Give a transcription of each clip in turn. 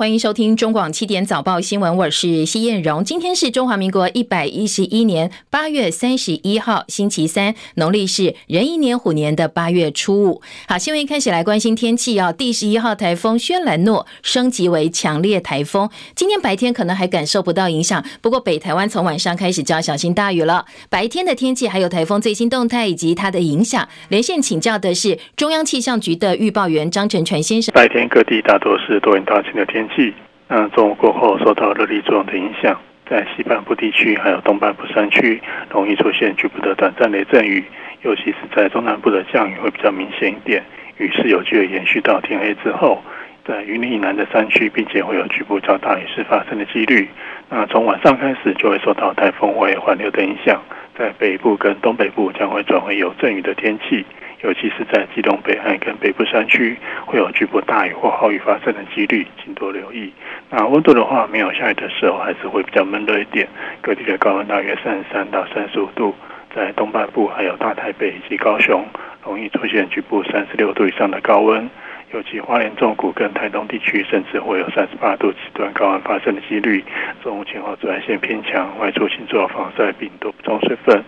欢迎收听中广七点早报新闻，我是谢燕荣。今天是中华民国一百一十一年八月三十一号，星期三，农历是壬寅年虎年的八月初五。好，新闻开始来关心天气哦。第十一号台风轩岚诺升级为强烈台风，今天白天可能还感受不到影响，不过北台湾从晚上开始就要小心大雨了。白天的天气还有台风最新动态以及它的影响，连线请教的是中央气象局的预报员张成全先生。白天各地大多是多云到晴的天气。那中午过后，受到热力作用的影响，在西半部地区还有东半部山区，容易出现局部的短暂雷阵雨，尤其是在中南部的降雨会比较明显一点，雨势有机会延续到天黑之后，在云林以南的山区，并且会有局部较大雨势发生的几率。那从晚上开始就会受到台风或环流的影响，在北部跟东北部将会转为有阵雨的天气。尤其是在基隆北岸跟北部山区，会有局部大雨或豪雨发生的几率，请多留意。那温度的话，没有下雨的时候，还是会比较闷热一点。各地的高温大约三十三到三十五度，在东半部还有大台北以及高雄，容易出现局部三十六度以上的高温。尤其花莲、中谷跟台东地区，甚至会有三十八度极端高温发生的几率。中午前后紫外线偏强，外出请做好防晒并多补充水分。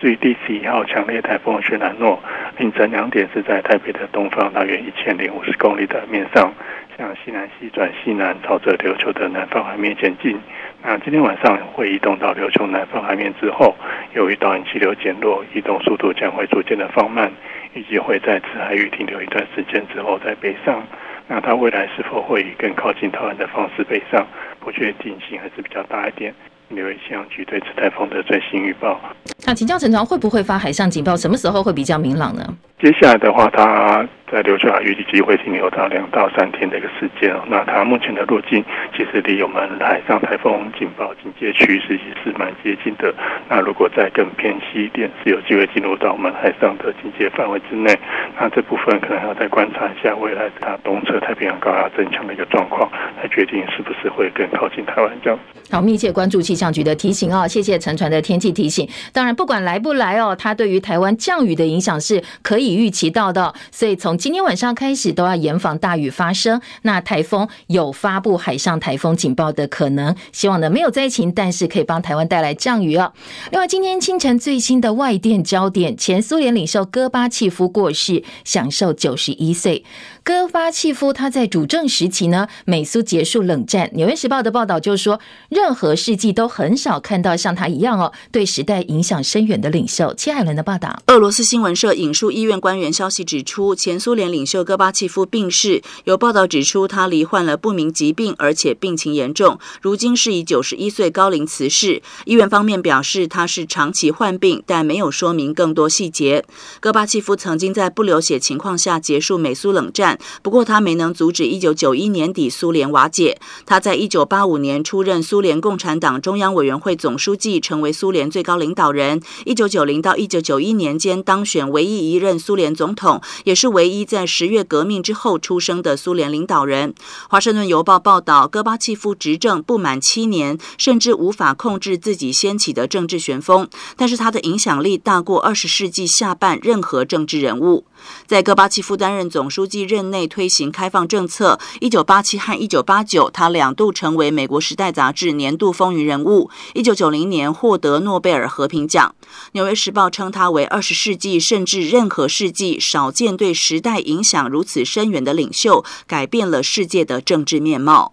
至于第十一号强烈台风轩岚诺，凌晨两点是在台北的东方大约一千零五十公里的面上，向西南西转西南，朝着琉球的南方海面前进。那今天晚上会移动到琉球南方海面之后，由于导引气流减弱，移动速度将会逐渐的放慢，预计会在此海域停留一段时间之后再北上。那它未来是否会以更靠近台湾的方式北上，不确定性还是比较大一点。留意气象局对此台风的最新预报。那请教陈长会不会发海上警报？什么时候会比较明朗呢？接下来的话，它在琉球海预计机会停留到两到三天的一个时间。那它目前的路径其实离我们海上台风警报警戒区实际是蛮接近的。那如果再更偏西一点，是有机会进入到我们海上的警戒范围之内。那这部分可能还要再观察一下未来它东侧太平洋高压增强的一个状况，来决定是不是会更靠近台湾这样。好，密切关注气象局的提醒哦，谢谢陈传的天气提醒。当然，不管来不来哦，它对于台湾降雨的影响是可以预期到的，所以从今天晚上开始都要严防大雨发生。那台风有发布海上台风警报的可能，希望呢没有灾情，但是可以帮台湾带来降雨哦。另外，今天清晨最新的外电焦点，前苏联领袖戈巴契夫过世，享受九十一岁。戈巴契夫他在主政时期呢，美苏结束冷战。纽约时报的报道就说，任何世纪都很少看到像他一样哦，对时代影响深远的领袖。切海伦的报道，俄罗斯新闻社引述医院官员消息指出，前苏联领袖戈巴契夫病逝。有报道指出，他罹患了不明疾病，而且病情严重，如今是以九十一岁高龄辞世。医院方面表示，他是长期患病，但没有说明更多细节。戈巴契夫曾经在不流血情况下结束美苏冷战。不过，他没能阻止1991年底苏联瓦解。他在1985年出任苏联共产党中央委员会总书记，成为苏联最高领导人。1990到1991年间当选唯一一任苏联总统，也是唯一在十月革命之后出生的苏联领导人。华盛顿邮报报道，戈巴契夫执政不满七年，甚至无法控制自己掀起的政治旋风，但是他的影响力大过二十世纪下半任何政治人物。在戈巴契夫担任总书记任内，推行开放政策。一九八七和一九八九，他两度成为美国《时代》杂志年度风云人物。一九九零年获得诺贝尔和平奖。《纽约时报》称他为二十世纪甚至任何世纪少见对时代影响如此深远的领袖，改变了世界的政治面貌。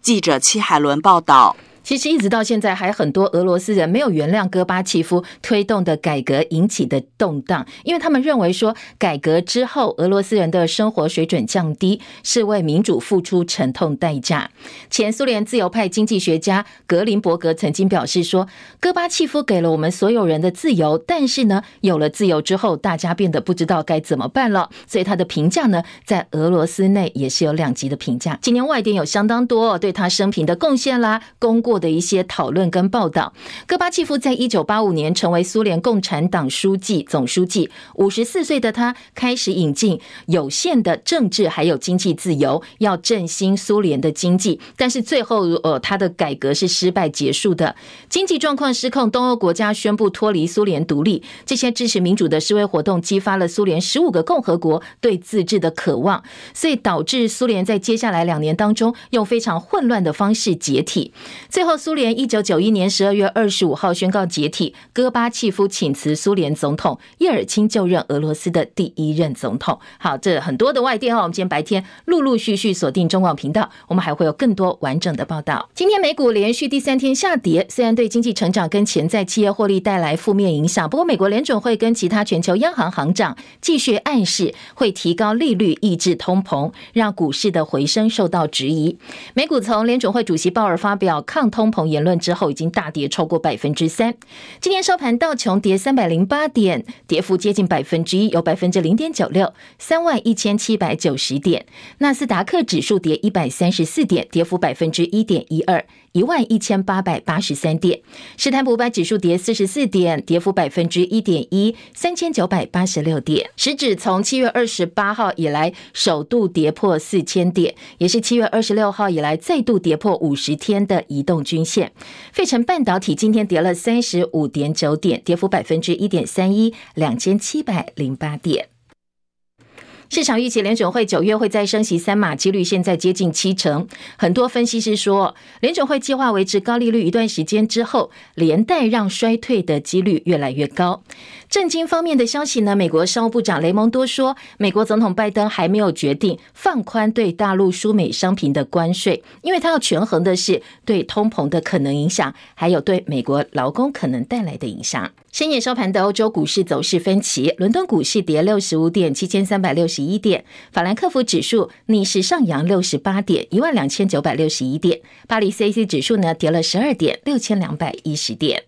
记者戚海伦报道。其实一直到现在，还很多俄罗斯人没有原谅戈巴契夫推动的改革引起的动荡，因为他们认为说，改革之后俄罗斯人的生活水准降低，是为民主付出沉痛代价。前苏联自由派经济学家格林伯格曾经表示说，戈巴契夫给了我们所有人的自由，但是呢，有了自由之后，大家变得不知道该怎么办了。所以他的评价呢，在俄罗斯内也是有两极的评价。今年外电有相当多对他生平的贡献啦，功过。过的一些讨论跟报道。戈巴契夫在一九八五年成为苏联共产党书记总书记，五十四岁的他开始引进有限的政治还有经济自由，要振兴苏联的经济。但是最后，呃，他的改革是失败结束的，经济状况失控，东欧国家宣布脱离苏联独立。这些支持民主的示威活动激发了苏联十五个共和国对自治的渴望，所以导致苏联在接下来两年当中用非常混乱的方式解体。最最后，苏联一九九一年十二月二十五号宣告解体，戈巴契夫请辞苏联总统，叶尔钦就任俄罗斯的第一任总统。好，这很多的外电哦，我们今天白天陆陆续续锁定中广频道，我们还会有更多完整的报道。今天美股连续第三天下跌，虽然对经济成长跟潜在企业获利带来负面影响，不过美国联准会跟其他全球央行行长继续暗示会提高利率抑制通膨，让股市的回升受到质疑。美股从联准会主席鲍尔发表抗通膨言论之后，已经大跌超过百分之三。今天收盘，道琼跌三百零八点，跌幅接近百分之一，有百分之零点九六，三万一千七百九十点。纳斯达克指数跌一百三十四点，跌幅百分之一点一二。一万一千八百八十三点，史坦普五百指数跌四十四点，跌幅百分之一点一，三千九百八十六点。时指从七月二十八号以来首度跌破四千点，也是七月二十六号以来再度跌破五十天的移动均线。费城半导体今天跌了三十五点九点，跌幅百分之一点三一，两千七百零八点。市场预期联准会九月会再升息三码，几率现在接近七成。很多分析师说，联准会计划维持高利率一段时间之后，连带让衰退的几率越来越高。政经方面的消息呢？美国商务部长雷蒙多说，美国总统拜登还没有决定放宽对大陆输美商品的关税，因为他要权衡的是对通膨的可能影响，还有对美国劳工可能带来的影响。深夜收盘的欧洲股市走势分歧，伦敦股市跌六十五点，七千三百六十一点；法兰克福指数逆势上扬六十八点，一万两千九百六十一点；巴黎 CAC 指数呢跌了十二点，六千两百一十点。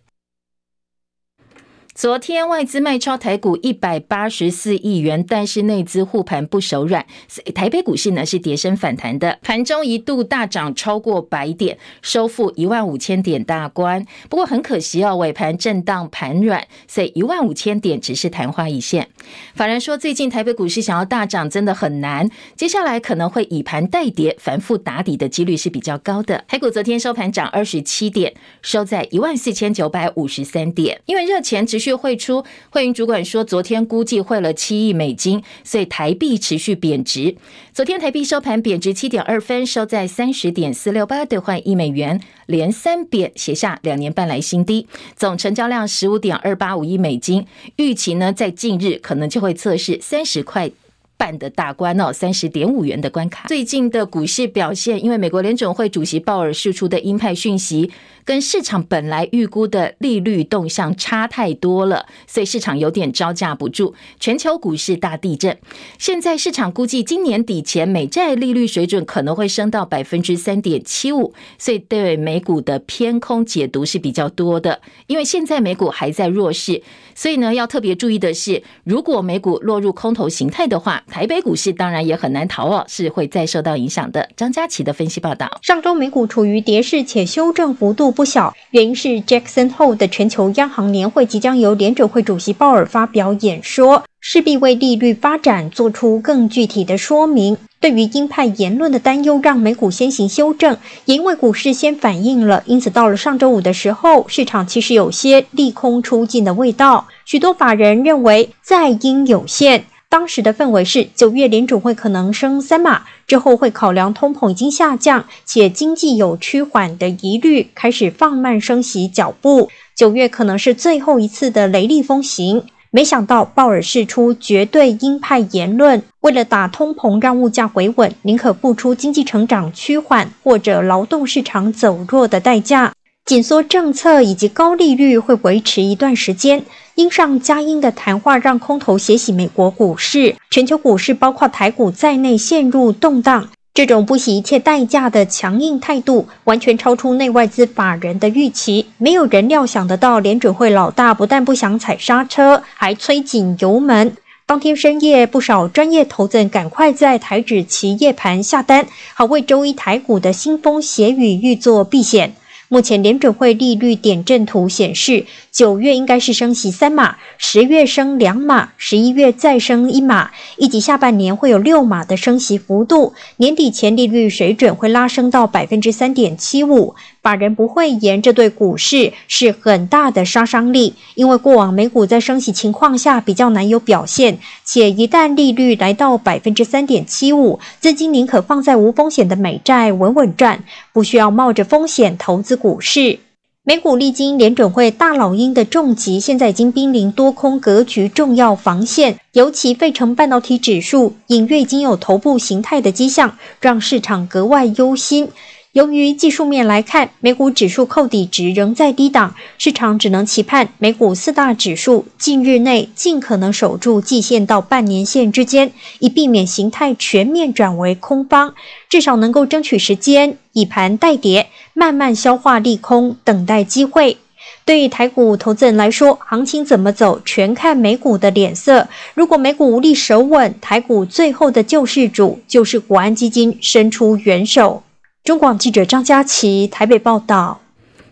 昨天外资卖超台股一百八十四亿元，但是内资护盘不手软，台北股市呢是跌升反弹的，盘中一度大涨超过百点，收复一万五千点大关。不过很可惜哦，尾盘震荡盘软，所以一万五千点只是昙花一现。法人说，最近台北股市想要大涨真的很难，接下来可能会以盘带跌，反复打底的几率是比较高的。台股昨天收盘涨二十七点，收在一万四千九百五十三点，因为热钱持续。汇出，汇银主管说，昨天估计汇了七亿美金，所以台币持续贬值。昨天台币收盘贬值七点二分，收在三十点四六八兑换一美元，连三贬，写下两年半来新低。总成交量十五点二八五亿美金，预期呢在近日可能就会测试三十块半的大关哦，三十点五元的关卡。最近的股市表现，因为美国联准会主席鲍尔释出的鹰派讯息，跟市场本来预估的利率动向差太多了，所以市场有点招架不住，全球股市大地震。现在市场估计今年底前美债利率水准可能会升到百分之三点七五，所以对美股的偏空解读是比较多的。因为现在美股还在弱势，所以呢要特别注意的是，如果美股落入空头形态的话，台北股市当然也很难逃哦，是会再受到影响的。张佳琪的分析报道，上周美股处于跌势且修正幅度不小，原因是 Jackson 后的全球央行年会即将由联准会主席鲍尔发表演说，势必为利率发展做出更具体的说明。对于鹰派言论的担忧，让美股先行修正，也因为股市先反应了，因此到了上周五的时候，市场其实有些利空出尽的味道。许多法人认为在鹰有限。当时的氛围是，九月联准会可能升三码，之后会考量通膨已经下降，且经济有趋缓的疑虑，开始放慢升息脚步。九月可能是最后一次的雷厉风行。没想到鲍尔释出绝对鹰派言论，为了打通膨，让物价回稳，宁可付出经济成长趋缓或者劳动市场走弱的代价。紧缩政策以及高利率会维持一段时间，鹰上加鹰的谈话让空头血洗美国股市，全球股市包括台股在内陷入动荡。这种不惜一切代价的强硬态度，完全超出内外资法人的预期。没有人料想得到，联准会老大不但不想踩刹车，还催紧油门。当天深夜，不少专业投资人赶快在台指期夜盘下单，好为周一台股的腥风血雨预作避险。目前联准会利率点阵图显示，九月应该是升息三码，十月升两码，十一月再升一码，以及下半年会有六码的升息幅度，年底前利率水准会拉升到百分之三点七五。法人不会言，这对股市是很大的杀伤力，因为过往美股在升息情况下比较难有表现，且一旦利率来到百分之三点七五，资金宁可放在无风险的美债稳稳赚，不需要冒着风险投资股市。美股历经联准会大老鹰的重击，现在已经濒临多空格局重要防线，尤其费城半导体指数隐约已经有头部形态的迹象，让市场格外忧心。由于技术面来看，美股指数扣底值仍在低档，市场只能期盼美股四大指数近日内尽可能守住季线到半年线之间，以避免形态全面转为空方，至少能够争取时间，以盘代跌，慢慢消化利空，等待机会。对于台股投资人来说，行情怎么走，全看美股的脸色。如果美股无力守稳，台股最后的救世主就是国安基金伸出援手。中广记者张佳琪台北报道。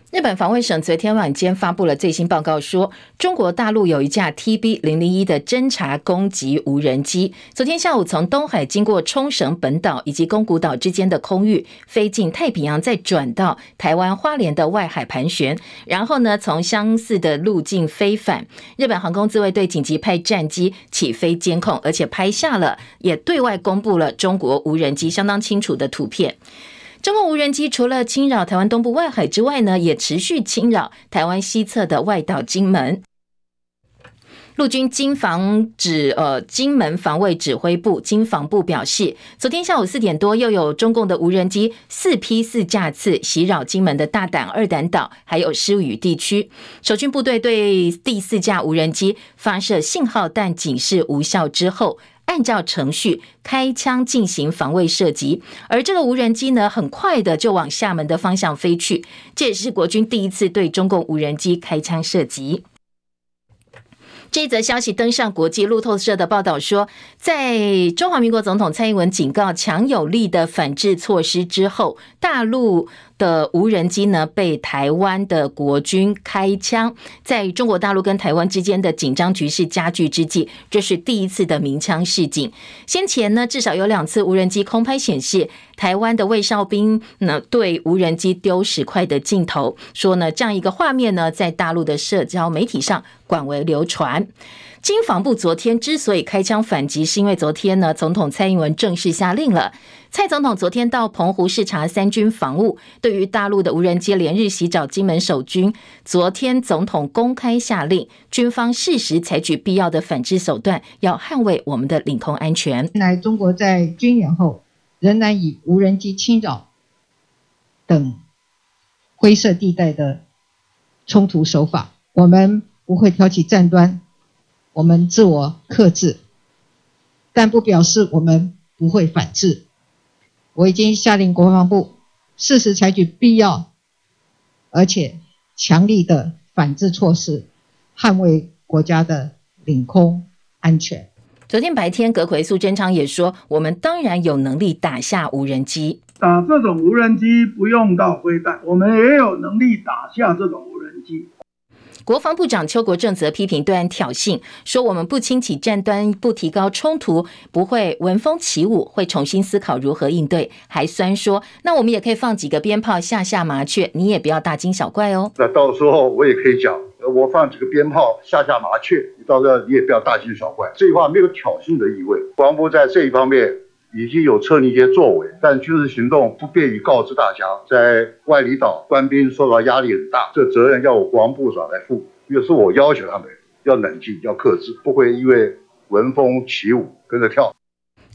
日本防卫省昨天晚间发布了最新报告，说中国大陆有一架 TB 零零一的侦察攻击无人机，昨天下午从东海经过冲绳本岛以及宫古岛之间的空域飞进太平洋，再转到台湾花莲的外海盘旋，然后呢从相似的路径飞返。日本航空自卫队紧急派战机起飞监控，而且拍下了，也对外公布了中国无人机相当清楚的图片。中共无人机除了侵扰台湾东部外海之外呢，也持续侵扰台湾西侧的外岛金门。陆军金防指呃金门防卫指挥部金防部表示，昨天下午四点多，又有中共的无人机四批四架次袭扰金门的大胆二胆岛，还有狮屿地区。守军部队对第四架无人机发射信号弹警示无效之后。按照程序开枪进行防卫射击，而这个无人机呢，很快的就往厦门的方向飞去。这也是国军第一次对中共无人机开枪射击。这则消息登上国际路透社的报道说，在中华民国总统蔡英文警告强有力的反制措施之后，大陆的无人机呢被台湾的国军开枪，在中国大陆跟台湾之间的紧张局势加剧之际，这是第一次的鸣枪示警。先前呢，至少有两次无人机空拍显示台湾的卫哨兵呢对无人机丢石块的镜头，说呢这样一个画面呢在大陆的社交媒体上广为流传。经防部昨天之所以开枪反击，是因为昨天呢，总统蔡英文正式下令了。蔡总统昨天到澎湖视察三军防务，对于大陆的无人机连日袭扰金门守军，昨天总统公开下令，军方适时采取必要的反制手段，要捍卫我们的领空安全。来中国在军演后，仍然以无人机侵扰等灰色地带的冲突手法，我们不会挑起战端。我们自我克制，但不表示我们不会反制。我已经下令国防部适时采取必要而且强力的反制措施，捍卫国家的领空安全。昨天白天，阁揆苏贞昌也说，我们当然有能力打下无人机。打这种无人机不用到飞弹，我们也有能力打下这种无人机。国防部长邱国正则批评对岸挑衅，说我们不轻启战端，不提高冲突，不会闻风起舞，会重新思考如何应对。还酸说，那我们也可以放几个鞭炮吓吓麻雀，你也不要大惊小怪哦。那到时候我也可以讲，我放几个鞭炮吓吓麻雀，你到时候你也不要大惊小怪。这句话没有挑衅的意味。国防部在这一方面已经有策逆一些作为，但军事行动不便于告知大家。在外里岛官兵受到压力很大，这责任要我国防部长来负。也是我要求他们要冷静，要克制，不会因为闻风起舞跟着跳。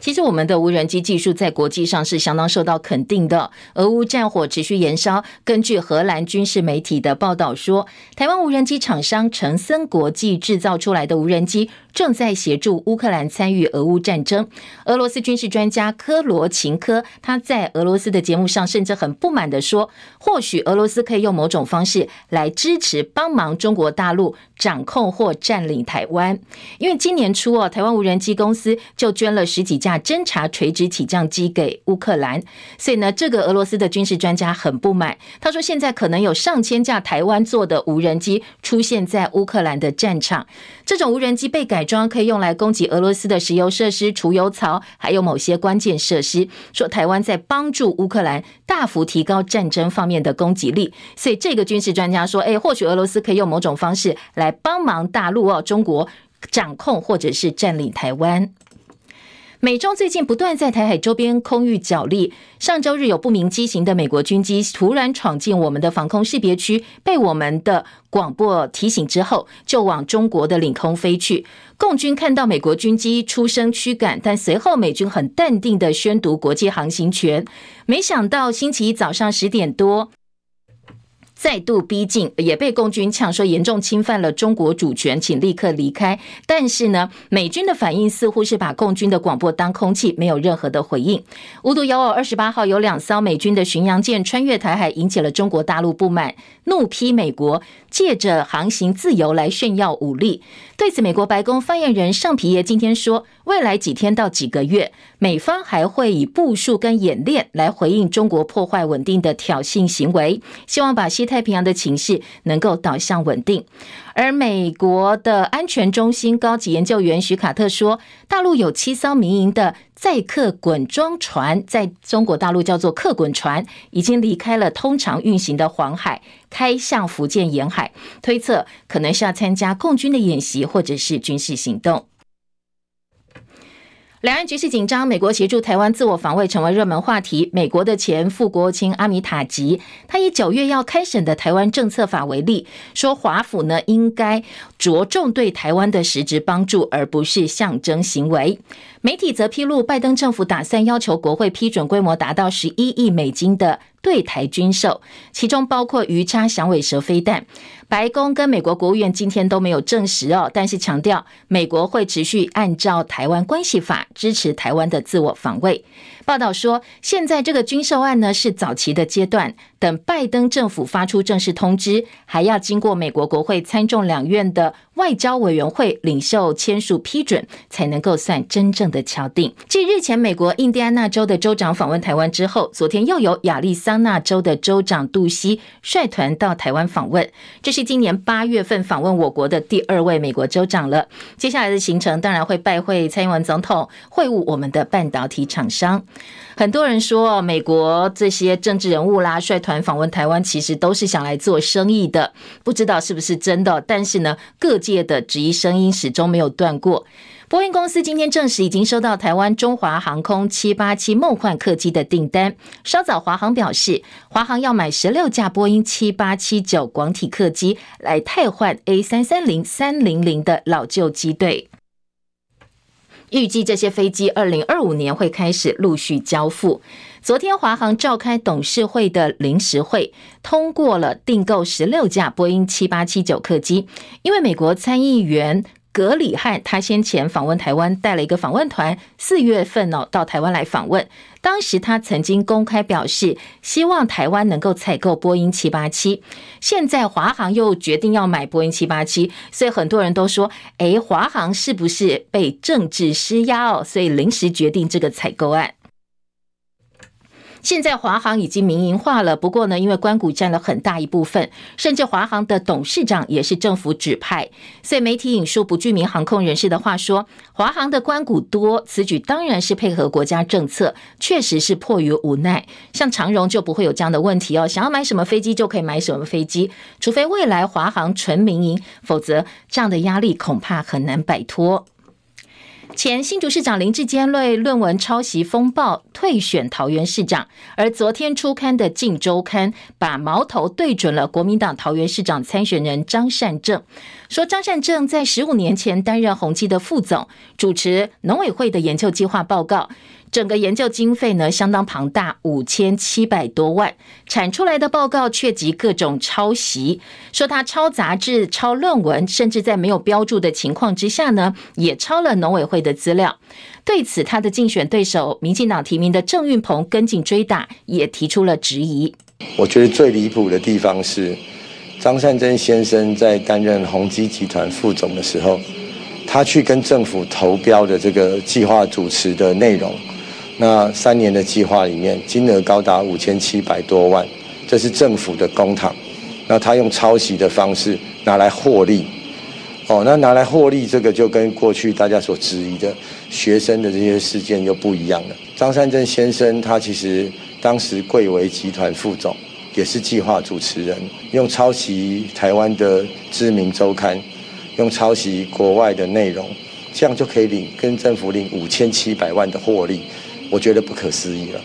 其实我们的无人机技术在国际上是相当受到肯定的。俄乌战火持续延烧，根据荷兰军事媒体的报道说，台湾无人机厂商成森国际制造出来的无人机正在协助乌克兰参与俄乌战争。俄罗斯军事专家科罗琴科他在俄罗斯的节目上甚至很不满地说，或许俄罗斯可以用某种方式来支持帮忙中国大陆掌控或占领台湾，因为今年初哦，台湾无人机公司就捐了十几。架侦察垂直起降机给乌克兰。所以呢，这个俄罗斯的军事专家很不满，他说现在可能有上千架台湾做的无人机出现在乌克兰的战场，这种无人机被改装可以用来攻击俄罗斯的石油设施、储油槽，还有某些关键设施。说台湾在帮助乌克兰大幅提高战争方面的攻击力，所以这个军事专家说，哎，或许俄罗斯可以用某种方式来帮忙大陆哦，中国掌控或者是占领台湾。美中最近不断在台海周边空域角力。上周日有不明机型的美国军机突然闯进我们的防空识别区，被我们的广播提醒之后，就往中国的领空飞去。共军看到美国军机出声驱赶，但随后美军很淡定地宣读国际航行权。没想到星期一早上十点多。再度逼近，也被共军呛说严重侵犯了中国主权，请立刻离开。但是呢，美军的反应似乎是把共军的广播当空气，没有任何的回应。无独有偶，二十八号有两艘美军的巡洋舰穿越台海，引起了中国大陆不满，怒批美国借着航行自由来炫耀武力。对此，美国白宫发言人尚皮耶今天说，未来几天到几个月，美方还会以部署跟演练来回应中国破坏稳定的挑衅行为，希望把西太平洋的情势能够导向稳定。而美国的安全中心高级研究员许卡特说，大陆有七艘民营的载客滚装船，在中国大陆叫做客滚船，已经离开了通常运行的黄海，开向福建沿海，推测可能是要参加共军的演习或者是军事行动。两岸局势紧张，美国协助台湾自我防卫成为热门话题。美国的前副国务卿阿米塔吉，他以九月要开审的台湾政策法为例，说华府呢应该着重对台湾的实质帮助，而不是象征行为。媒体则披露，拜登政府打算要求国会批准规模达到十一亿美金的对台军售，其中包括鱼叉响尾蛇飞弹。白宫跟美国国务院今天都没有证实哦，但是强调美国会持续按照台湾关系法支持台湾的自我防卫。报道说，现在这个军售案呢是早期的阶段，等拜登政府发出正式通知，还要经过美国国会参众两院的外交委员会领袖签署批准，才能够算真正的敲定。继日前美国印第安纳州的州长访问台湾之后，昨天又有亚利桑那州的州长杜西率团到台湾访问，这是是今年八月份访问我国的第二位美国州长了。接下来的行程当然会拜会蔡英文总统，会晤我们的半导体厂商。很多人说，美国这些政治人物啦，率团访问台湾，其实都是想来做生意的，不知道是不是真的。但是呢，各界的质疑声音始终没有断过。波音公司今天证实，已经收到台湾中华航空七八七梦幻客机的订单。稍早，华航表示，华航要买十六架波音七八七九广体客机，来汰换 A 三三零三零零的老旧机队。预计这些飞机二零二五年会开始陆续交付。昨天华航召开董事会的临时会，通过了订购十六架波音七八七九客机，因为美国参议员。格里汉他先前访问台湾，带了一个访问团，四月份哦到台湾来访问。当时他曾经公开表示，希望台湾能够采购波音七八七。现在华航又决定要买波音七八七，所以很多人都说，诶，华航是不是被政治施压哦？所以临时决定这个采购案。现在华航已经民营化了，不过呢，因为官股占了很大一部分，甚至华航的董事长也是政府指派，所以媒体引述不具名航空人士的话说，华航的官股多，此举当然是配合国家政策，确实是迫于无奈。像长荣就不会有这样的问题哦，想要买什么飞机就可以买什么飞机，除非未来华航纯民营，否则这样的压力恐怕很难摆脱。前新竹市长林志坚为论文抄袭风暴退选桃园市长，而昨天出刊的《镜周刊》把矛头对准了国民党桃园市长参选人张善政，说张善政在十五年前担任宏基的副总，主持农委会的研究计划报告。整个研究经费呢，相当庞大，五千七百多万，产出来的报告却集各种抄袭，说他抄杂志、抄论文，甚至在没有标注的情况之下呢，也抄了农委会的资料。对此，他的竞选对手民进党提名的郑运鹏跟进追打，也提出了质疑。我觉得最离谱的地方是，张善珍先生在担任宏基集团副总的时候，他去跟政府投标的这个计划主持的内容，那三年的计划里面金额高达五千七百多万，这是政府的公帑，那他用抄袭的方式拿来获利，哦，那拿来获利这个就跟过去大家所质疑的学生的这些事件又不一样了。张善政先生他其实当时贵为集团副总。也是计划主持人，用抄袭台湾的知名周刊，用抄袭国外的内容，这样就可以领跟政府领五千七百万的获利，我觉得不可思议了。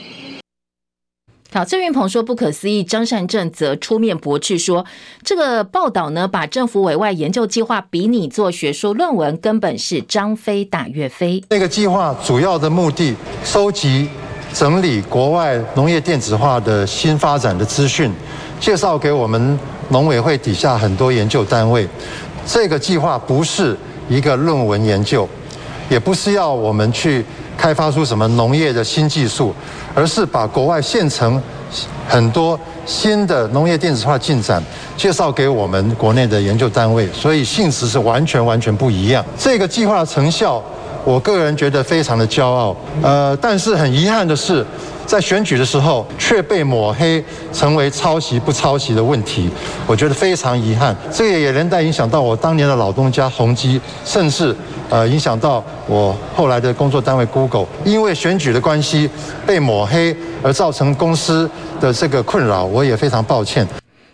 好，郑运鹏说不可思议，张善政则出面驳斥说，这个报道呢，把政府委外研究计划比拟做学术论文，根本是张飞打岳飞。那个计划主要的目的，收集。整理国外农业电子化的新发展的资讯，介绍给我们农委会底下很多研究单位。这个计划不是一个论文研究，也不是要我们去开发出什么农业的新技术，而是把国外现成很多新的农业电子化进展介绍给我们国内的研究单位，所以性质是完全完全不一样。这个计划的成效。我个人觉得非常的骄傲，呃，但是很遗憾的是，在选举的时候却被抹黑，成为抄袭不抄袭的问题，我觉得非常遗憾。这个也连带影响到我当年的老东家宏基，甚至呃影响到我后来的工作单位 Google，因为选举的关系被抹黑而造成公司的这个困扰，我也非常抱歉。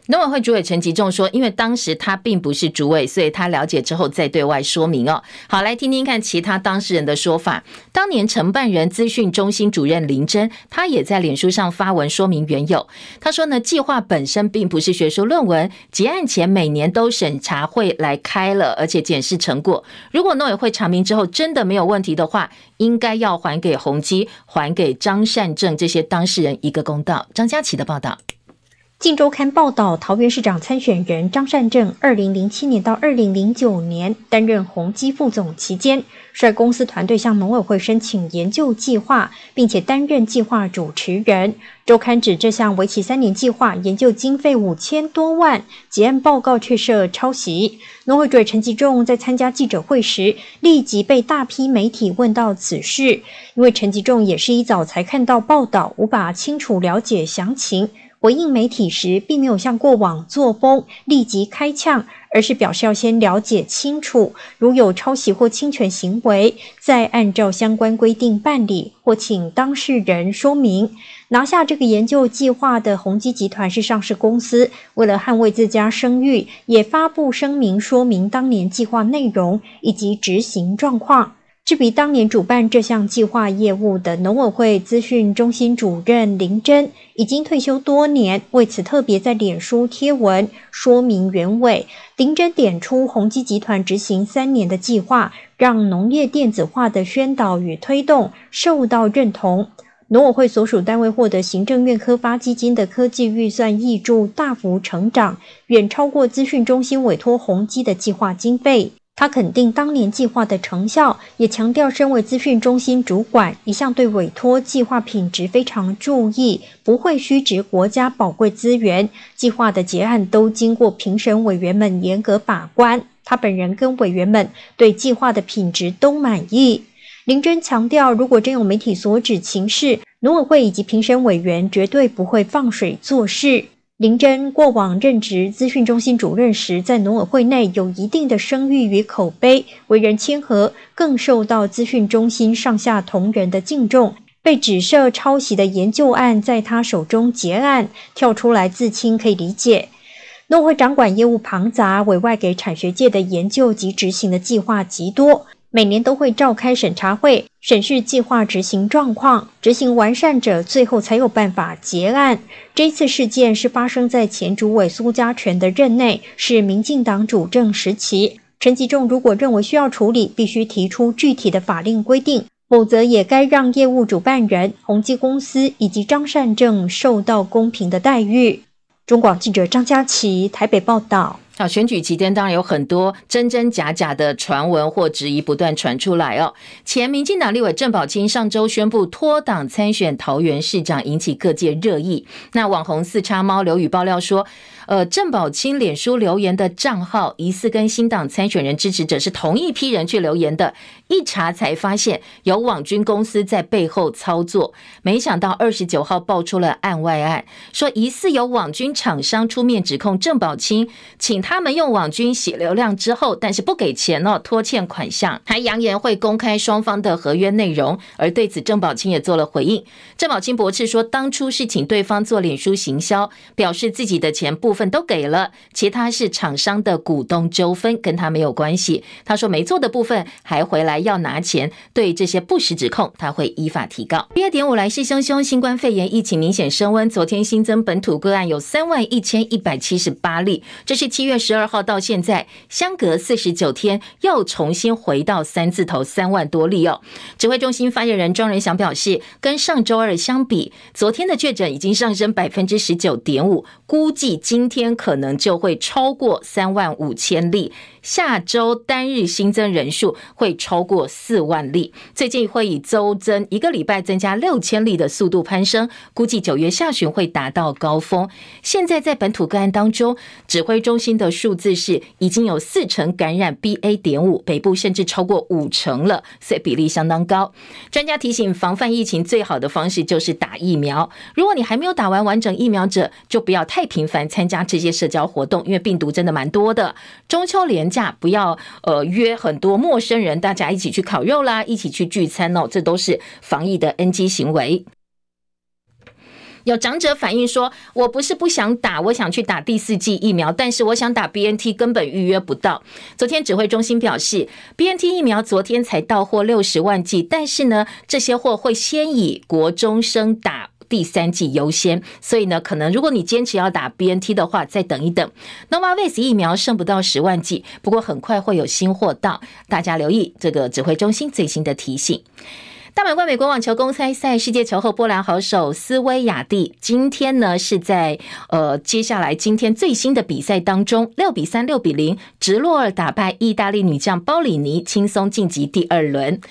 农委会主委陈吉仲说：“因为当时他并不是主委，所以他了解之后再对外说明哦。”好，来听听看其他当事人的说法。当年承办人资讯中心主任林真，他也在脸书上发文说明缘由。他说呢，计划本身并不是学术论文，结案前每年都审查会来开了，而且检视成果。如果农委会查明之后真的没有问题的话，应该要还给宏基、还给张善政这些当事人一个公道。张佳琪的报道。《镜周刊》报道，桃园市长参选人张善政，二零零七年到二零零九年担任宏基副总期间，率公司团队向农委会申请研究计划，并且担任计划主持人。周刊指这项为期三年计划，研究经费五千多万，结案报告却涉抄袭。农会主委陈吉仲在参加记者会时，立即被大批媒体问到此事，因为陈吉仲也是一早才看到报道，无法清楚了解详情。回应媒体时，并没有像过往作风立即开呛，而是表示要先了解清楚，如有抄袭或侵权行为，再按照相关规定办理，或请当事人说明。拿下这个研究计划的宏基集团是上市公司，为了捍卫自家声誉，也发布声明说明当年计划内容以及执行状况。是比当年主办这项计划业务的农委会资讯中心主任林真，已经退休多年，为此特别在脸书贴文说明原委。林真点出，宏基集团执行三年的计划，让农业电子化的宣导与推动受到认同。农委会所属单位获得行政院科发基金的科技预算挹注大幅成长，远超过资讯中心委托宏基的计划经费。他肯定当年计划的成效，也强调身为资讯中心主管，一向对委托计划品质非常注意，不会虚掷国家宝贵资源。计划的结案都经过评审委员们严格把关，他本人跟委员们对计划的品质都满意。林真强调，如果真有媒体所指情事，农委会以及评审委员绝对不会放水做事。林真过往任职资讯中心主任时，在农委会内有一定的声誉与口碑，为人谦和，更受到资讯中心上下同仁的敬重。被指涉抄袭的研究案在他手中结案，跳出来自清可以理解。农会掌管业务庞杂，委外给产学界的研究及执行的计划极多。每年都会召开审查会，审视计划执行状况，执行完善者，最后才有办法结案。这次事件是发生在前主委苏家全的任内，是民进党主政时期。陈吉仲如果认为需要处理，必须提出具体的法令规定，否则也该让业务主办人宏基公司以及张善政受到公平的待遇。中广记者张佳琪台北报道。啊，选举期间当然有很多真真假假的传闻或质疑不断传出来哦。前民进党立委郑宝清上周宣布脱党参选桃园市长，引起各界热议。那网红四叉猫刘宇爆料说，呃，郑宝清脸书留言的账号疑似跟新党参选人支持者是同一批人去留言的，一查才发现有网军公司在背后操作。没想到二十九号爆出了案外案，说疑似有网军厂商出面指控郑宝清，请他们用网军洗流量之后，但是不给钱哦，拖欠款项，还扬言会公开双方的合约内容。而对此，郑宝清也做了回应。郑宝清驳斥说，当初是请对方做脸书行销，表示自己的钱部分都给了，其他是厂商的股东纠纷，跟他没有关系。他说没做的部分还回来要拿钱，对这些不实指控，他会依法提告。第二点五，来势汹汹，新冠肺炎疫情明显升温，昨天新增本土个案有三万一千一百七十八例，这是七月十二号到现在相隔四十九天又重新回到三字头三万多例哦。指挥中心发言人庄人祥表示，跟上周二相比，昨天的确诊已经上升百分之十九点五，估计今天可能就会超过三万五千例，下周单日新增人数会超过四万例，最近会以周增一个礼拜增加六千例的速度攀升，估计九月下旬会达到高峰。现在在本土个案当中，指挥中心的数字是已经有四成感染 BA. 点五，北部甚至超过五成了，所以比例相当高。专家提醒，防范疫情最好的方式就是打疫苗。如果你还没有打完完整疫苗者，就不要太频繁参加。这些社交活动，因为病毒真的蛮多的。中秋连假不要呃约很多陌生人，大家一一起去烤肉啦，一起去聚餐哦，这都是防疫的 NG 行为。有长者反映说，我不是不想打，我想去打第四剂疫苗，但是我想打 BNT 根本预约不到。昨天指挥中心表示，BNT 疫苗昨天才到货六十万剂，但是呢，这些货会先以国中生打。第三剂优先，所以呢，可能如果你坚持要打 BNT 的话，再等一等。Novavax 疫苗剩不到十万剂，不过很快会有新货到，大家留意这个指挥中心最新的提醒。大满贯美国网球公开赛世界球后波兰好手斯威亚蒂，今天呢是在呃接下来今天最新的比赛当中，六比三、六比零直落二打败意大利女将包里尼，轻松晋级第二轮。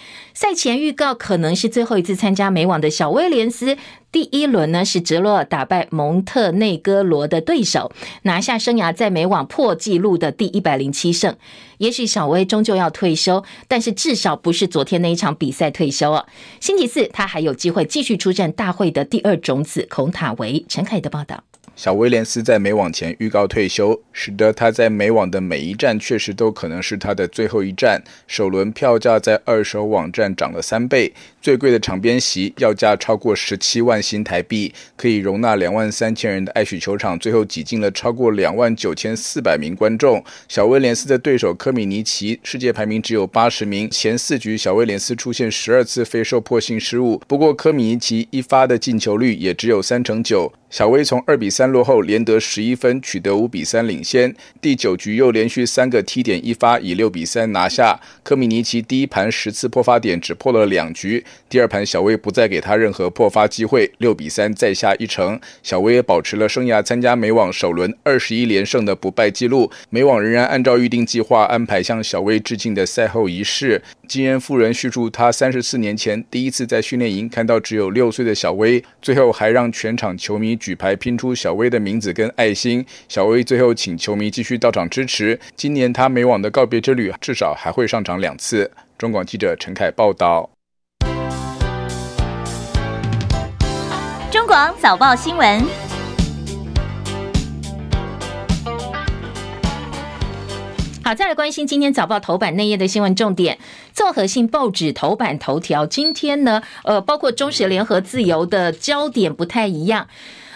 赛前预告可能是最后一次参加美网的小威廉斯。第一轮呢是直落打败蒙特内哥罗的对手，拿下生涯在美网破纪录的第一百零七胜。也许小威终究要退休，但是至少不是昨天那一场比赛退休哦。星期四他还有机会继续出战大会的第二种子孔塔维。陈凯的报道。小威廉斯在美网前预告退休，使得他在美网的每一站确实都可能是他的最后一站。首轮票价在二手网站涨了三倍，最贵的场边席要价超过十七万新台币，可以容纳两万三千人的爱许球场，最后挤进了超过两万九千四百名观众。小威廉斯的对手科米尼奇世界排名只有八十名，前四局小威廉斯出现十二次非受迫性失误，不过科米尼奇一发的进球率也只有三成九。小威从二比三落后，连得十一分，取得五比三领先。第九局又连续三个 T 点一发，以六比三拿下。科米尼奇第一盘十次破发点只破了两局，第二盘小威不再给他任何破发机会，六比三再下一城。小威也保持了生涯参加美网首轮二十一连胜的不败记录。美网仍然按照预定计划安排向小威致敬的赛后仪式。金恩夫人叙述，她三十四年前第一次在训练营看到只有六岁的小威，最后还让全场球迷举牌拼出小威的名字跟爱心。小威最后请球迷继续到场支持。今年他美网的告别之旅至少还会上场两次。中广记者陈凯报道。早报新闻。好，再来关心今天早报头版内页的新闻重点。综合性报纸头版头条，今天呢，呃，包括中时、联合、自由的焦点不太一样。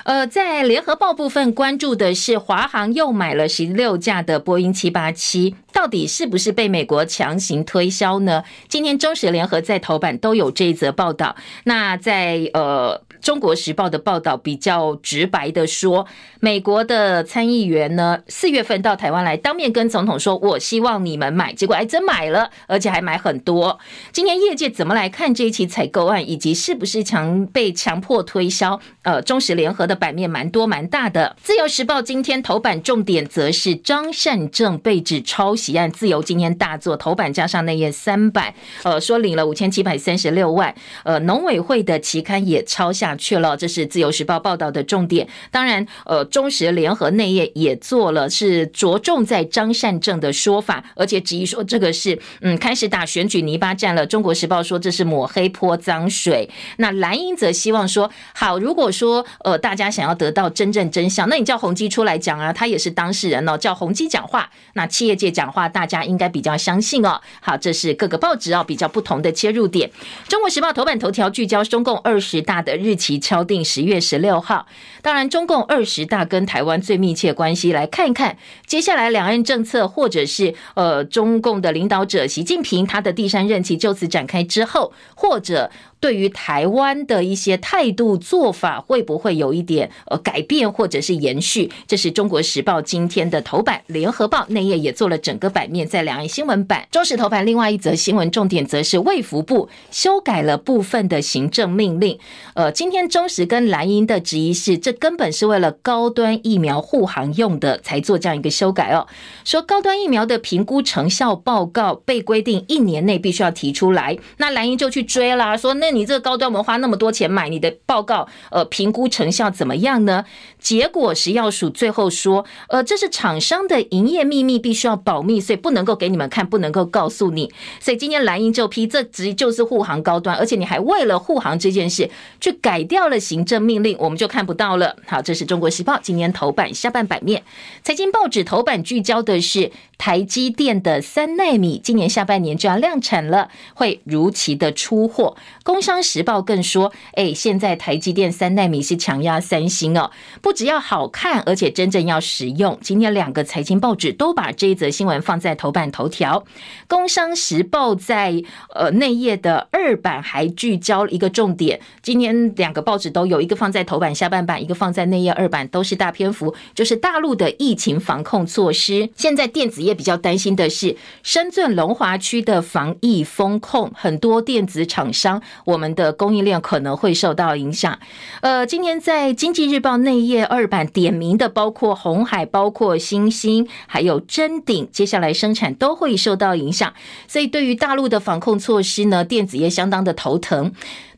呃，在联合报部分关注的是华航又买了十六架的波音七八七，到底是不是被美国强行推销呢？今天中时、联合在头版都有这一则报道。那在呃。中国时报的报道比较直白的说，美国的参议员呢，四月份到台湾来，当面跟总统说：“我希望你们买。”结果还真买了，而且还买很多。今天业界怎么来看这一起采购案，以及是不是强被强迫推销？呃，中时联合的版面蛮多蛮大的。自由时报今天头版重点则是张善政被指抄袭案，自由今天大作头版加上内页三版，呃，说领了五千七百三十六万。呃，农委会的期刊也抄下去了，这是自由时报报道的重点。当然，呃，中时联合内页也做了，是着重在张善政的说法，而且质疑说这个是嗯开始打选举泥巴战了。中国时报说这是抹黑泼脏水，那蓝英则希望说好，如果说呃大家想要得到真正真相，那你叫宏基出来讲啊，他也是当事人哦，叫宏基讲话，那企业界讲话，大家应该比较相信哦。好，这是各个报纸哦比较不同的切入点。中国时报头版头条聚焦中共二十大的日其敲定十月十六号，当然中共二十大跟台湾最密切关系，来看一看接下来两岸政策，或者是呃中共的领导者习近平他的第三任期就此展开之后，或者。对于台湾的一些态度做法，会不会有一点呃改变或者是延续？这是中国时报今天的头版，联合报内页也做了整个版面，在两岸新闻版。中时头版另外一则新闻重点则是卫福部修改了部分的行政命令。呃，今天中时跟蓝营的质疑是，这根本是为了高端疫苗护航用的才做这样一个修改哦。说高端疫苗的评估成效报告被规定一年内必须要提出来，那蓝营就去追啦，说那。你这个高端，我们花那么多钱买，你的报告呃评估成效怎么样呢？结果食药署最后说，呃，这是厂商的营业秘密，必须要保密，所以不能够给你们看，不能够告诉你。所以今天蓝营就批，这直就是护航高端，而且你还为了护航这件事去改掉了行政命令，我们就看不到了。好，这是中国时报今天头版下半版面，财经报纸头版聚焦的是台积电的三奈米，今年下半年就要量产了，会如期的出货。工工商时报更说，哎，现在台积电三奈米是强压三星哦，不只要好看，而且真正要实用。今天两个财经报纸都把这一则新闻放在头版头条。工商时报在呃内页的二版还聚焦一个重点。今天两个报纸都有一个放在头版下半版，一个放在内页二版，都是大篇幅，就是大陆的疫情防控措施。现在电子业比较担心的是深圳龙华区的防疫封控，很多电子厂商。我们的供应链可能会受到影响。呃，今年在经济日报内页二版点名的，包括红海、包括新兴，还有臻鼎，接下来生产都会受到影响。所以，对于大陆的防控措施呢，电子业相当的头疼。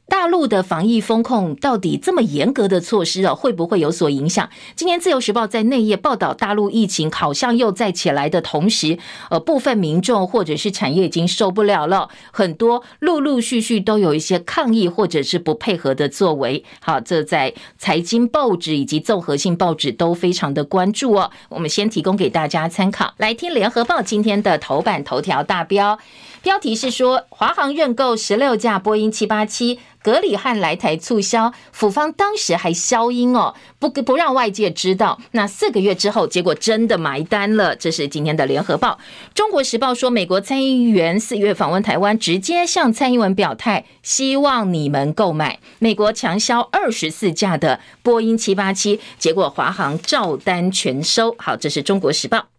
大陆的防疫封控到底这么严格的措施啊，会不会有所影响？今天自由时报在内页报道，大陆疫情好像又再起来的同时，呃，部分民众或者是产业已经受不了了，很多陆陆续续都有一些抗议或者是不配合的作为。好，这在财经报纸以及综合性报纸都非常的关注哦。我们先提供给大家参考，来听联合报今天的头版头条大标。标题是说，华航认购十六架波音七八七，格里汉来台促销，府方当时还消音哦，不不让外界知道。那四个月之后，结果真的买单了。这是今天的联合报。中国时报说，美国参议员四月访问台湾，直接向蔡英文表态，希望你们购买。美国强销二十四架的波音七八七，结果华航照单全收。好，这是中国时报。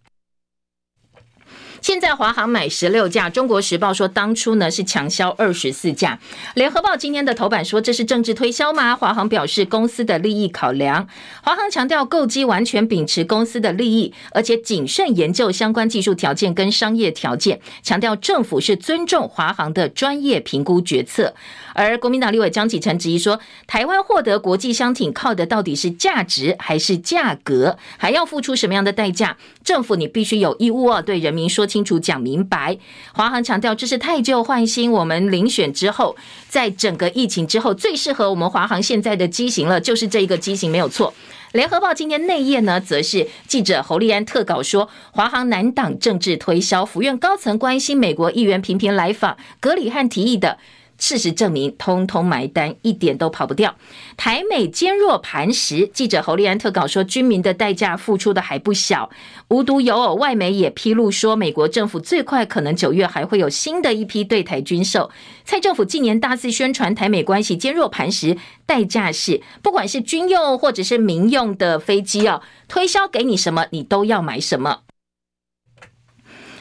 现在华航买十六架，中国时报说当初呢是强销二十四架。联合报今天的头版说，这是政治推销吗？华航表示公司的利益考量。华航强调购机完全秉持公司的利益，而且谨慎研究相关技术条件跟商业条件，强调政府是尊重华航的专业评估决策。而国民党立委江启臣质疑说，台湾获得国际相挺靠的到底是价值还是价格，还要付出什么样的代价？政府你必须有义务啊，对人民说清楚、讲明白。华航强调，这是太旧换新，我们遴选之后，在整个疫情之后，最适合我们华航现在的机型了，就是这一个机型没有错。联合报今天内页呢，则是记者侯立安特稿说，华航难挡政治推销，府院高层关心美国议员频频来访，格里汉提议的。事实证明，通通埋单，一点都跑不掉。台美坚若磐石。记者侯立安特稿说，军民的代价付出的还不小。无独有偶，外媒也披露说，美国政府最快可能九月还会有新的一批对台军售。蔡政府近年大肆宣传台美关系坚若磐石，代价是不管是军用或者是民用的飞机哦，推销给你什么，你都要买什么。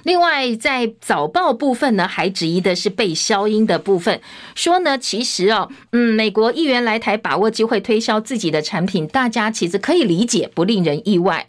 另外，在早报部分呢，还质疑的是被消音的部分，说呢，其实哦，嗯，美国议员来台把握机会推销自己的产品，大家其实可以理解，不令人意外。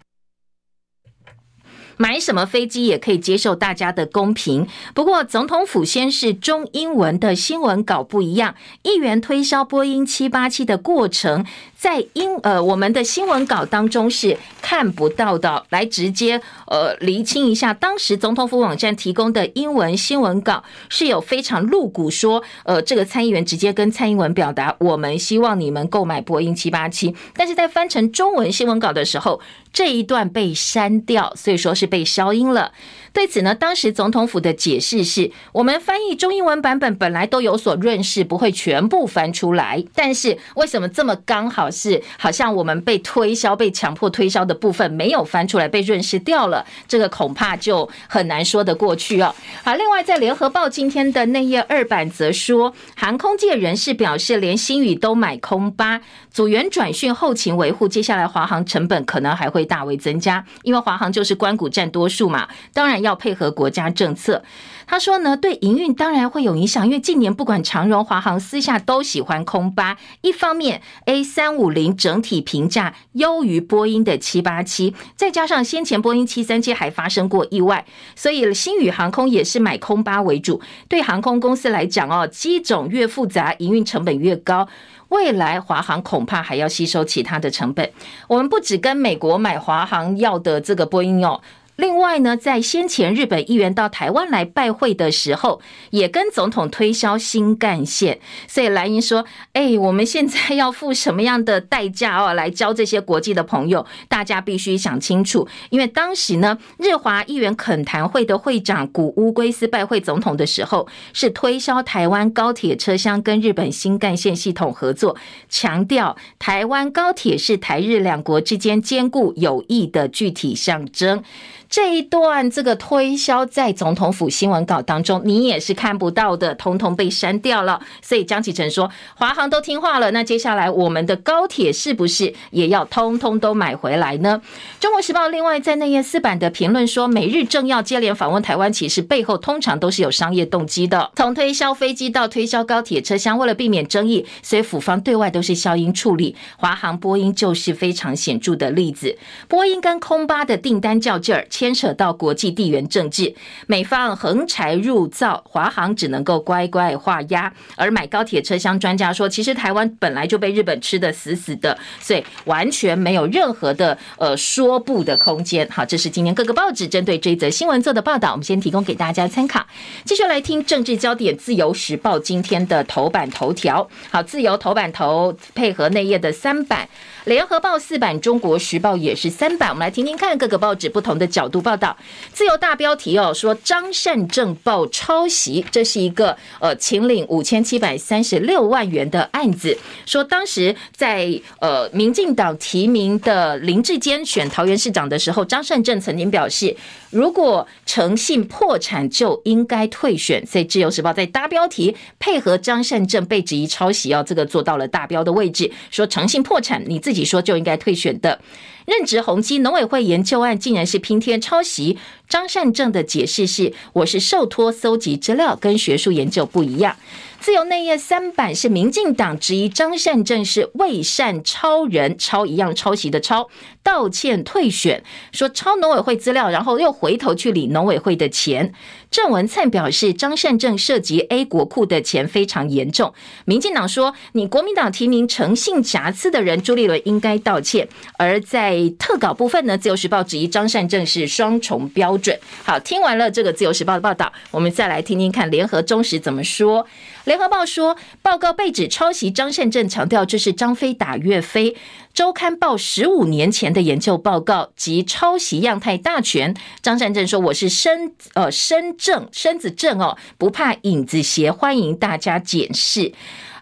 买什么飞机也可以接受大家的公平，不过总统府先是中英文的新闻稿不一样，议员推销波音七八七的过程。在英呃，我们的新闻稿当中是看不到的。来直接呃厘清一下，当时总统府网站提供的英文新闻稿是有非常露骨说，呃，这个参议员直接跟蔡英文表达，我们希望你们购买波音七八七。但是在翻成中文新闻稿的时候，这一段被删掉，所以说是被消音了。对此呢，当时总统府的解释是，我们翻译中英文版本本来都有所润饰，不会全部翻出来。但是为什么这么刚好是好像我们被推销、被强迫推销的部分没有翻出来，被润饰掉了？这个恐怕就很难说得过去哦。好，另外在联合报今天的内页二版则说，航空界人士表示，连星宇都买空八，组员转训、后勤维护，接下来华航成本可能还会大为增加，因为华航就是关股占多数嘛，当然。要配合国家政策，他说呢，对营运当然会有影响，因为近年不管长荣、华航私下都喜欢空巴。一方面，A 三五零整体评价优于波音的七八七，再加上先前波音七三七还发生过意外，所以星宇航空也是买空巴为主。对航空公司来讲哦，机种越复杂，营运成本越高。未来华航恐怕还要吸收其他的成本。我们不只跟美国买华航要的这个波音哦。另外呢，在先前日本议员到台湾来拜会的时候，也跟总统推销新干线。所以蓝营说：“哎，我们现在要付什么样的代价哦，来交这些国际的朋友？大家必须想清楚。因为当时呢，日华议员恳谈会的会长古屋圭司拜会总统的时候，是推销台湾高铁车厢跟日本新干线系统合作，强调台湾高铁是台日两国之间坚固友谊的具体象征。”这一段这个推销在总统府新闻稿当中，你也是看不到的，统统被删掉了。所以江启臣说，华航都听话了，那接下来我们的高铁是不是也要通通都买回来呢？中国时报另外在内页四版的评论说，美日正要接连访问台湾，其实背后通常都是有商业动机的。从推销飞机到推销高铁车厢，为了避免争议，所以府方对外都是消音处理。华航、波音就是非常显著的例子。波音跟空巴的订单较劲儿。牵扯到国际地缘政治，美方横柴入灶，华航只能够乖乖画押。而买高铁车厢专家说，其实台湾本来就被日本吃得死死的，所以完全没有任何的呃说不的空间。好，这是今天各个报纸针对这则新闻做的报道，我们先提供给大家参考。继续来听政治焦点，自由时报今天的头版头条。好，自由头版头配合内页的三版。联合报四版，中国时报也是三版。我们来听听看各个报纸不同的角度报道。自由大标题哦，说张善政报抄袭，这是一个呃，请领五千七百三十六万元的案子。说当时在呃，民进党提名的林志坚选桃园市长的时候，张善政曾经表示，如果诚信破产就应该退选。所以自由时报在大标题配合张善政被质疑抄袭哦，这个做到了大标的位置，说诚信破产，你。自己说就应该退选的，任职宏基农委会研究案竟然是拼贴抄袭。张善政的解释是：我是受托搜集资料，跟学术研究不一样。自由内页三版是民进党质疑张善政是为善超人，超一样抄袭的抄，道歉退选，说抄农委会资料，然后又回头去领农委会的钱。郑文灿表示，张善政涉及 A 国库的钱非常严重。民进党说，你国民党提名诚信瑕疵的人朱立伦应该道歉。而在特稿部分呢，自由时报质疑张善政是双重标准。好，听完了这个自由时报的报道，我们再来听听看联合中时怎么说。联合报说，报告被指抄袭，张善政强调这是张飞打岳飞。周刊报十五年前的研究报告及抄袭样态大全。张善政说：“我是身呃身正身子正哦，不怕影子斜，欢迎大家检视。”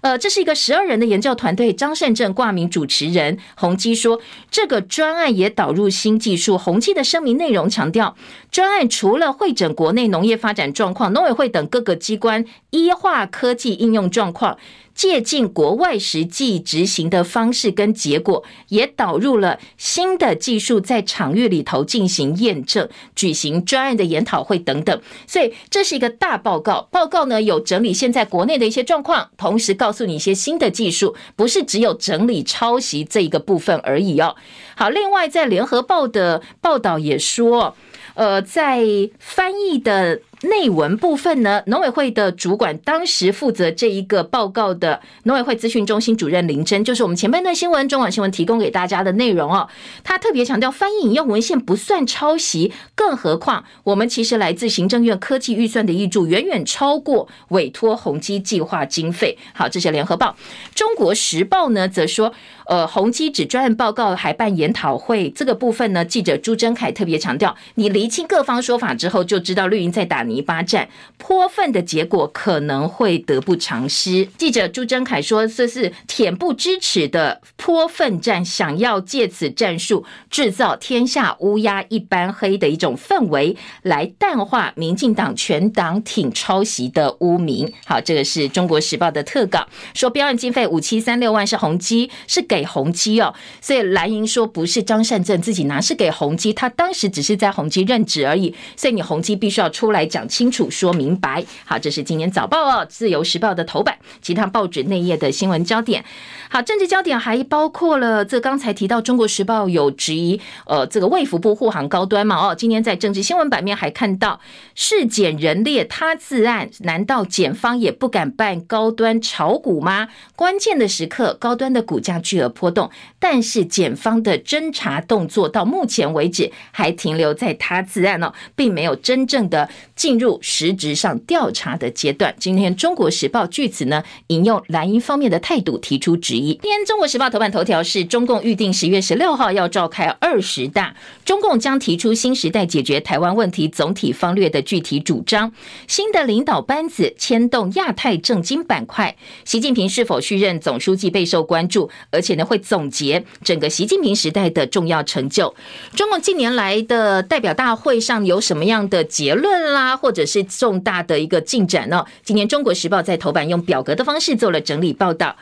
呃，这是一个十二人的研究团队，张善政挂名主持人。洪基说，这个专案也导入新技术。洪基的声明内容强调，专案除了会诊国内农业发展状况，农委会等各个机关医化科技应用状况。借鉴国外实际执行的方式跟结果，也导入了新的技术，在场域里头进行验证，举行专案的研讨会等等。所以这是一个大报告，报告呢有整理现在国内的一些状况，同时告诉你一些新的技术，不是只有整理抄袭这一个部分而已哦。好，另外在联合报的报道也说，呃，在翻译的。内文部分呢，农委会的主管当时负责这一个报告的农委会资讯中心主任林真，就是我们前半段新闻、中广新闻提供给大家的内容哦。他特别强调，翻译引用文献不算抄袭，更何况我们其实来自行政院科技预算的挹注远远超过委托宏基计划经费。好，这是联合报。中国时报呢则说，呃，宏基只专案报告还办研讨会，这个部分呢，记者朱贞凯特别强调，你厘清各方说法之后，就知道绿营在打你。泥巴战泼粪的结果可能会得不偿失。记者朱贞凯说：“这是恬不知耻的泼粪战，想要借此战术制造天下乌鸦一般黑的一种氛围，来淡化民进党全党挺抄袭的污名。”好，这个是中国时报的特稿，说标案经费五七三六万是宏基，是给宏基哦。所以蓝营说不是张善政自己拿，是给宏基，他当时只是在宏基任职而已。所以你宏基必须要出来讲。清楚说明白。好，这是今年早报哦，《自由时报》的头版，其他报纸内页的新闻焦点。好，政治焦点还包括了这刚才提到，《中国时报》有质疑，呃，这个卫福部护航高端嘛？哦，今天在政治新闻版面还看到，世检人列他自案，难道检方也不敢办高端炒股吗？关键的时刻，高端的股价巨额波动，但是检方的侦查动作到目前为止还停留在他自案哦，并没有真正的进。入实质上调查的阶段。今天《中国时报》据此呢引用蓝营方面的态度提出质疑。今天《中国时报》头版头条是中共预定十月十六号要召开二十大，中共将提出新时代解决台湾问题总体方略的具体主张。新的领导班子牵动亚太政经板块，习近平是否续任总书记备受关注，而且呢会总结整个习近平时代的重要成就。中共近年来的代表大会上有什么样的结论啦？或者是重大的一个进展呢？今年《中国时报》在头版用表格的方式做了整理报道。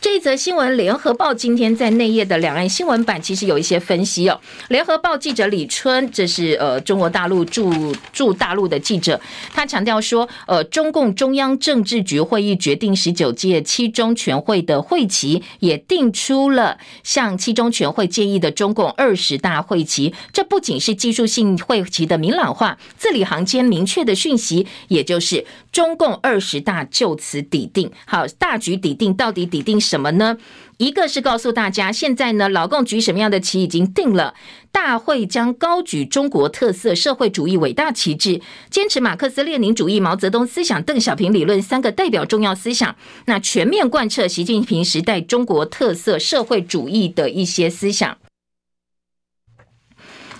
这一则新闻，《联合报》今天在内页的两岸新闻版其实有一些分析哦。《联合报》记者李春，这是呃中国大陆驻驻大陆的记者，他强调说，呃，中共中央政治局会议决定十九届七中全会的会期，也定出了向七中全会建议的中共二十大会期。这不仅是技术性会期的明朗化，字里行间明确的讯息，也就是中共二十大就此抵定。好，大局抵定，到底抵定什么呢？一个是告诉大家，现在呢，老共举什么样的旗已经定了，大会将高举中国特色社会主义伟大旗帜，坚持马克思列宁主义、毛泽东思想、邓小平理论三个代表重要思想，那全面贯彻习近平时代中国特色社会主义的一些思想。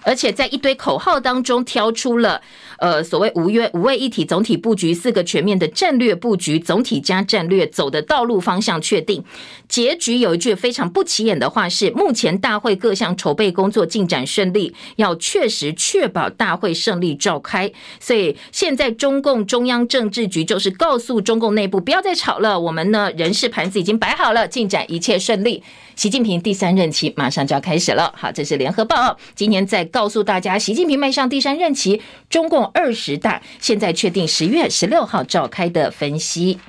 而且在一堆口号当中挑出了，呃，所谓五约五位一体总体布局，四个全面的战略布局，总体加战略走的道路方向确定。结局有一句非常不起眼的话是：目前大会各项筹备工作进展顺利，要确实确保大会胜利召开。所以现在中共中央政治局就是告诉中共内部不要再吵了，我们呢人事盘子已经摆好了，进展一切顺利。习近平第三任期马上就要开始了。好，这是联合报今天在告诉大家，习近平迈上第三任期，中共二十大现在确定十月十六号召开的分析。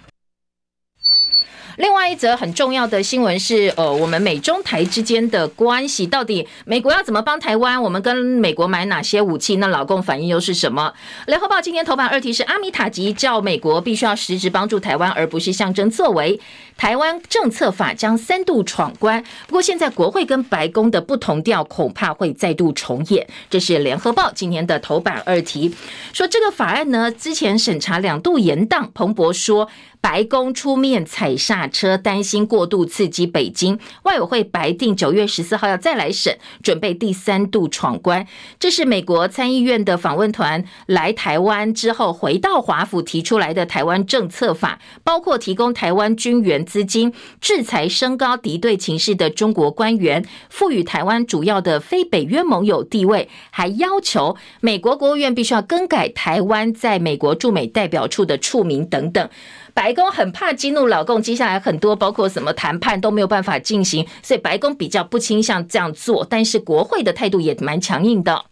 另外一则很重要的新闻是，呃，我们美中台之间的关系到底美国要怎么帮台湾？我们跟美国买哪些武器？那老共反应又是什么？联合报今天头版二题是阿米塔吉叫美国必须要实质帮助台湾，而不是象征作为。台湾政策法将三度闯关，不过现在国会跟白宫的不同调恐怕会再度重演。这是联合报今天的头版二题，说这个法案呢，之前审查两度延宕，彭博说。白宫出面踩刹车，担心过度刺激北京。外委会白定九月十四号要再来审，准备第三度闯关。这是美国参议院的访问团来台湾之后，回到华府提出来的台湾政策法，包括提供台湾军援资金、制裁升高敌对情势的中国官员、赋予台湾主要的非北约盟友地位，还要求美国国务院必须要更改台湾在美国驻美代表处的处名等等。白宫很怕激怒老共，接下来很多包括什么谈判都没有办法进行，所以白宫比较不倾向这样做，但是国会的态度也蛮强硬的，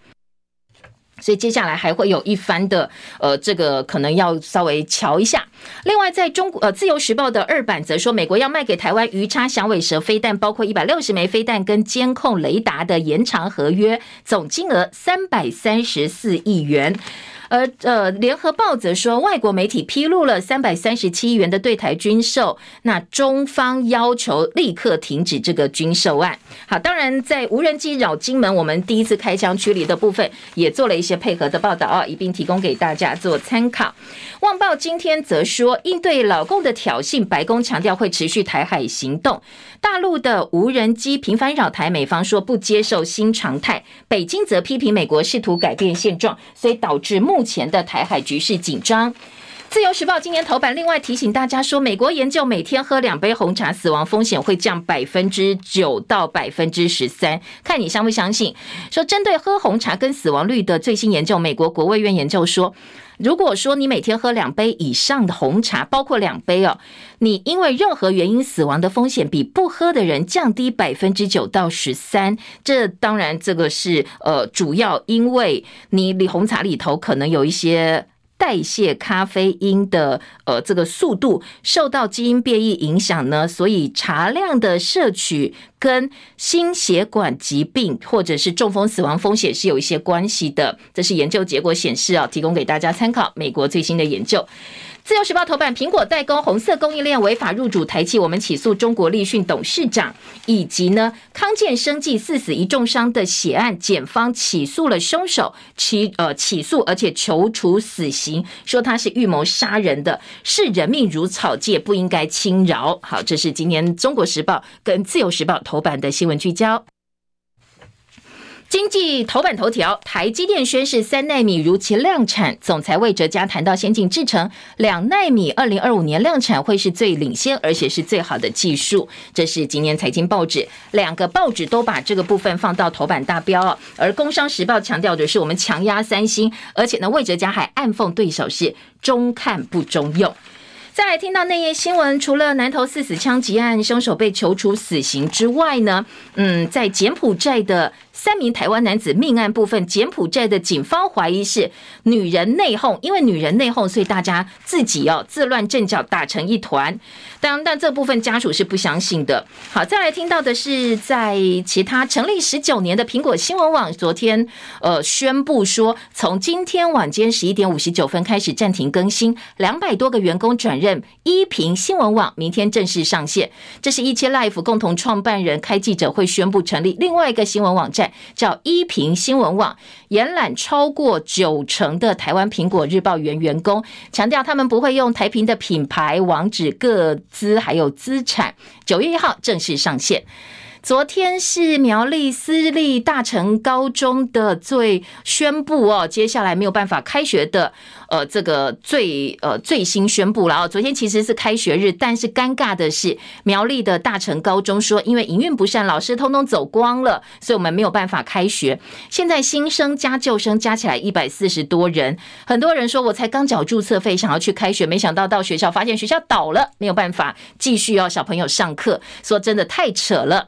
所以接下来还会有一番的，呃，这个可能要稍微瞧一下。另外，在中国呃《自由时报》的二版则说，美国要卖给台湾鱼叉响尾蛇飞弹，包括一百六十枚飞弹跟监控雷达的延长合约，总金额三百三十四亿元。而呃，联合报则说，外国媒体披露了三百三十七亿元的对台军售，那中方要求立刻停止这个军售案。好，当然在无人机扰金门，我们第一次开枪驱离的部分，也做了一些配合的报道啊，一并提供给大家做参考。旺报今天则说，应对老共的挑衅，白宫强调会持续台海行动。大陆的无人机频繁扰台，美方说不接受新常态，北京则批评美国试图改变现状，所以导致目目前的台海局势紧张。自由时报今年头版另外提醒大家说，美国研究每天喝两杯红茶，死亡风险会降百分之九到百分之十三，看你相不相信。说针对喝红茶跟死亡率的最新研究，美国国卫院研究说。如果说你每天喝两杯以上的红茶，包括两杯哦，你因为任何原因死亡的风险比不喝的人降低百分之九到十三。这当然这个是呃，主要因为你里红茶里头可能有一些。代谢咖啡因的呃这个速度受到基因变异影响呢，所以茶量的摄取跟心血管疾病或者是中风死亡风险是有一些关系的。这是研究结果显示啊，提供给大家参考。美国最新的研究。自由时报头版：苹果代工红色供应链违法入主台企，我们起诉中国立讯董事长，以及呢康健生技四死一重伤的血案，检方起诉了凶手，起呃起诉而且求处死刑，说他是预谋杀人的，视人命如草芥，不应该轻饶。好，这是今年中国时报跟自由时报头版的新闻聚焦。经济头版头条：台积电宣示三奈米如期量产，总裁魏哲家谈到先进制程，两奈米二零二五年量产会是最领先，而且是最好的技术。这是今年财经报纸，两个报纸都把这个部分放到头版大标。而工商时报强调的是我们强压三星，而且呢，魏哲家还暗讽对手是中看不中用。再来听到内页新闻，除了南投四死枪击案凶手被求处死刑之外呢，嗯，在柬埔寨的。三名台湾男子命案部分，柬埔寨的警方怀疑是女人内讧，因为女人内讧，所以大家自己哦自乱阵脚，打成一团。当但这部分家属是不相信的。好，再来听到的是，在其他成立十九年的苹果新闻网，昨天呃宣布说，从今天晚间十一点五十九分开始暂停更新，两百多个员工转任一苹新闻网，明天正式上线。这是一切 Life 共同创办人开记者会宣布成立另外一个新闻网站。叫一苹新闻网，延揽超过九成的台湾苹果日报原员工，强调他们不会用台苹的品牌、网址、各资还有资产。九月一号正式上线。昨天是苗栗私立大成高中的最宣布哦，接下来没有办法开学的。呃，这个最呃最新宣布了啊，昨天其实是开学日，但是尴尬的是苗栗的大成高中说，因为营运不善，老师通通走光了，所以我们没有办法开学。现在新生加旧生加起来一百四十多人，很多人说我才刚缴注册费，想要去开学，没想到到学校发现学校倒了，没有办法继续要小朋友上课，说真的太扯了。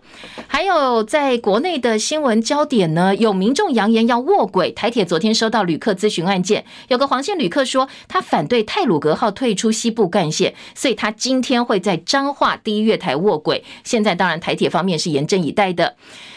还有在国内的新闻焦点呢，有民众扬言要卧轨。台铁昨天收到旅客咨询案件，有个黄线旅客说他反对泰鲁格号退出西部干线，所以他今天会在彰化第一月台卧轨。现在当然台铁方面是严阵以待的。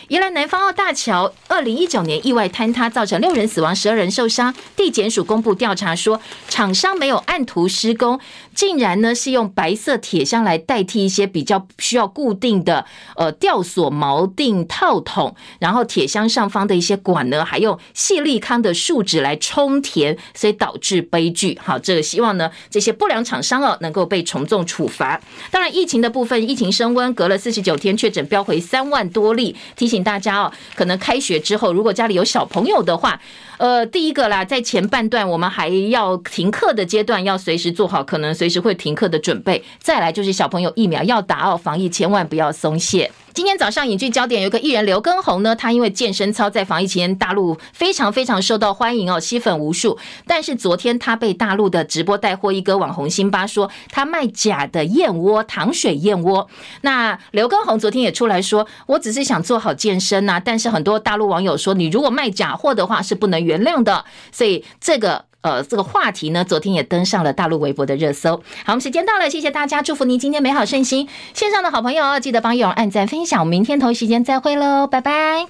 宜兰南方澳大桥二零一九年意外坍塌，造成六人死亡，十二人受伤。地检署公布调查说，厂商没有按图施工，竟然呢是用白色铁箱来代替一些比较需要固定的呃吊索锚锚定套筒，然后铁箱上方的一些管呢，还用细利康的树脂来充填，所以导致悲剧。好，这个希望呢这些不良厂商哦能够被从重处罚。当然，疫情的部分，疫情升温，隔了四十九天确诊飙回三万多例，提醒。大家哦，可能开学之后，如果家里有小朋友的话，呃，第一个啦，在前半段我们还要停课的阶段，要随时做好可能随时会停课的准备。再来就是小朋友疫苗要打哦，防疫千万不要松懈。今天早上影剧焦点有个艺人刘畊宏呢，他因为健身操在防疫期间大陆非常非常受到欢迎哦，吸粉无数。但是昨天他被大陆的直播带货一哥网红辛巴说他卖假的燕窝、糖水燕窝。那刘畊宏昨天也出来说，我只是想做好健身呐，但是很多大陆网友说，你如果卖假货的话是不能原谅的。所以这个。呃，这个话题呢，昨天也登上了大陆微博的热搜。好，我们时间到了，谢谢大家，祝福您今天美好顺心。线上的好朋友，记得帮友按赞分享，明天同一时间再会喽，拜拜。